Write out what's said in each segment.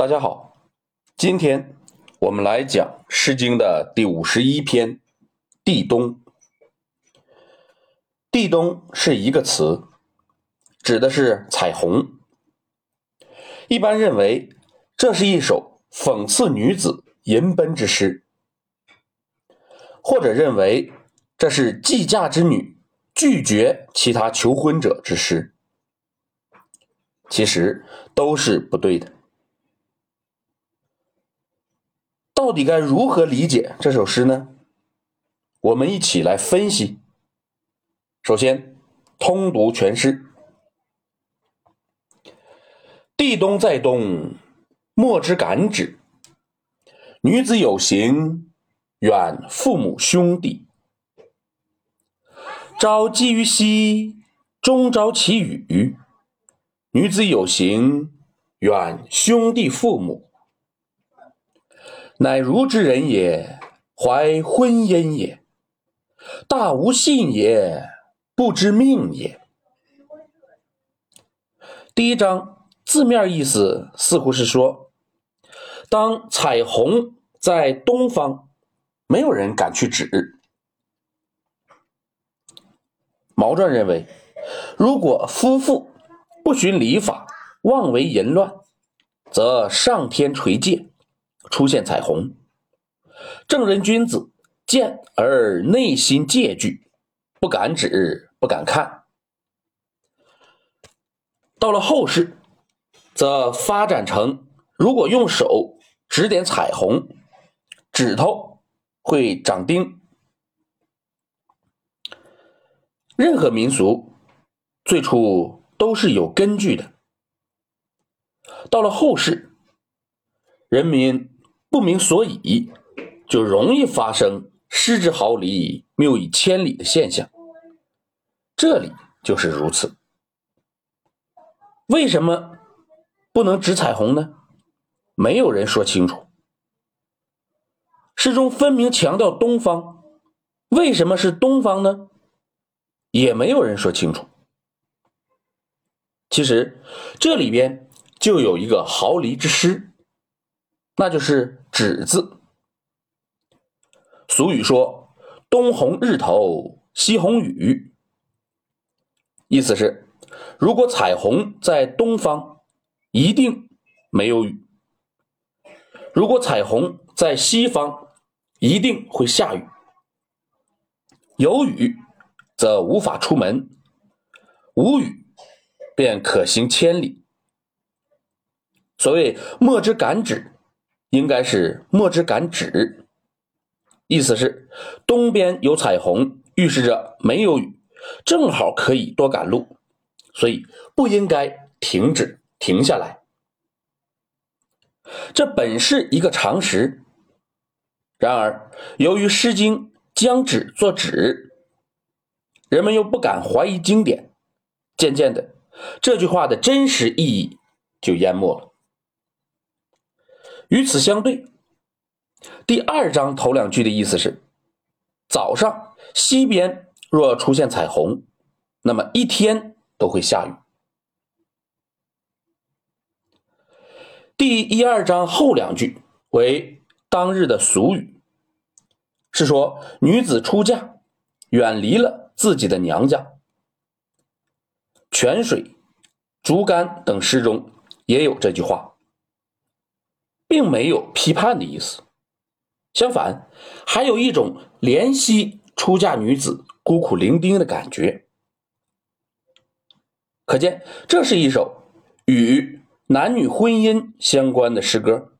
大家好，今天我们来讲《诗经》的第五十一篇《地冬》。地冬是一个词，指的是彩虹。一般认为，这是一首讽刺女子淫奔之诗，或者认为这是计嫁之女拒绝其他求婚者之诗。其实都是不对的。到底该如何理解这首诗呢？我们一起来分析。首先，通读全诗：“地东在东，莫之感止。女子有行，远父母兄弟。朝寄于夕，终朝其语。女子有行，远兄弟父母。”乃如之人也，怀婚姻也。大无信也，不知命也。第一章字面意思似乎是说，当彩虹在东方，没有人敢去指。毛传认为，如果夫妇不循礼法，妄为淫乱，则上天垂戒。出现彩虹，正人君子见而内心戒惧，不敢指，不敢看。到了后世，则发展成，如果用手指点彩虹，指头会长钉。任何民俗最初都是有根据的，到了后世，人民。不明所以，就容易发生失之毫厘，谬以千里的现象。这里就是如此。为什么不能指彩虹呢？没有人说清楚。诗中分明强调东方，为什么是东方呢？也没有人说清楚。其实这里边就有一个毫厘之失。那就是“止”字。俗语说：“东红日头，西红雨。”意思是，如果彩虹在东方，一定没有雨；如果彩虹在西方，一定会下雨。有雨，则无法出门；无雨，便可行千里。所谓“莫之敢止”。应该是莫之敢止，意思是东边有彩虹，预示着没有雨，正好可以多赶路，所以不应该停止停下来。这本是一个常识，然而由于《诗经》将止作止，人们又不敢怀疑经典，渐渐的，这句话的真实意义就淹没了。与此相对，第二章头两句的意思是：早上西边若出现彩虹，那么一天都会下雨。第一二章后两句为当日的俗语，是说女子出嫁远离了自己的娘家。泉水、竹竿等诗中也有这句话。并没有批判的意思，相反，还有一种怜惜出嫁女子孤苦伶仃的感觉。可见，这是一首与男女婚姻相关的诗歌。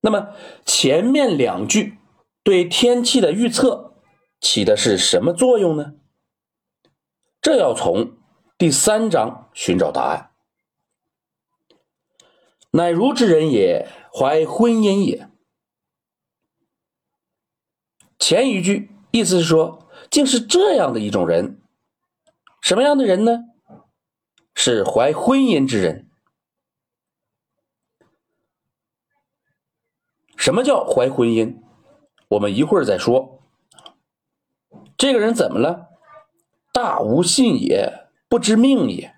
那么，前面两句对天气的预测起的是什么作用呢？这要从第三章寻找答案。乃如之人也，怀婚姻也。前一句意思是说，竟是这样的一种人，什么样的人呢？是怀婚姻之人。什么叫怀婚姻？我们一会儿再说。这个人怎么了？大无信也，不知命也。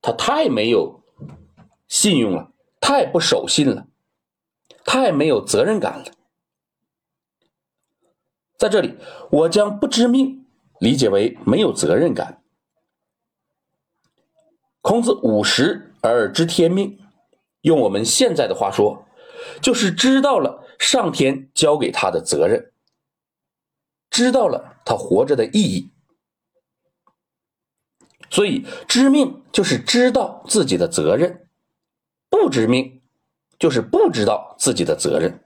他太没有信用了。太不守信了，太没有责任感了。在这里，我将不知命理解为没有责任感。孔子五十而知天命，用我们现在的话说，就是知道了上天交给他的责任，知道了他活着的意义。所以，知命就是知道自己的责任，不知命就是不知道自己的责任，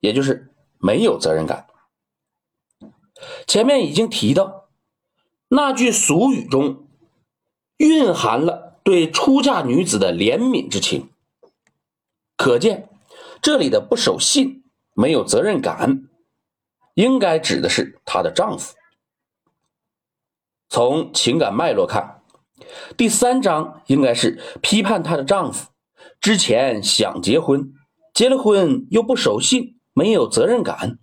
也就是没有责任感。前面已经提到，那句俗语中蕴含了对出嫁女子的怜悯之情，可见这里的不守信、没有责任感，应该指的是她的丈夫。从情感脉络看，第三章应该是批判她的丈夫之前想结婚，结了婚又不守信，没有责任感。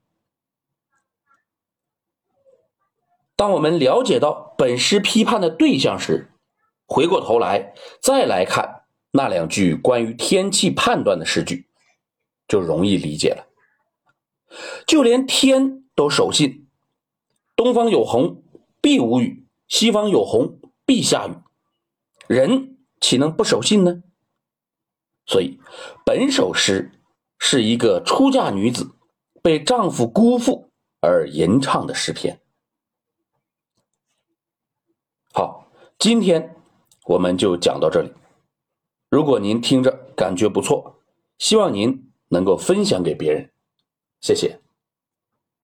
当我们了解到本诗批判的对象时，回过头来再来看那两句关于天气判断的诗句，就容易理解了。就连天都守信，东方有红，必无雨。西方有红，必下雨。人岂能不守信呢？所以，本首诗是一个出嫁女子被丈夫辜负而吟唱的诗篇。好，今天我们就讲到这里。如果您听着感觉不错，希望您能够分享给别人。谢谢。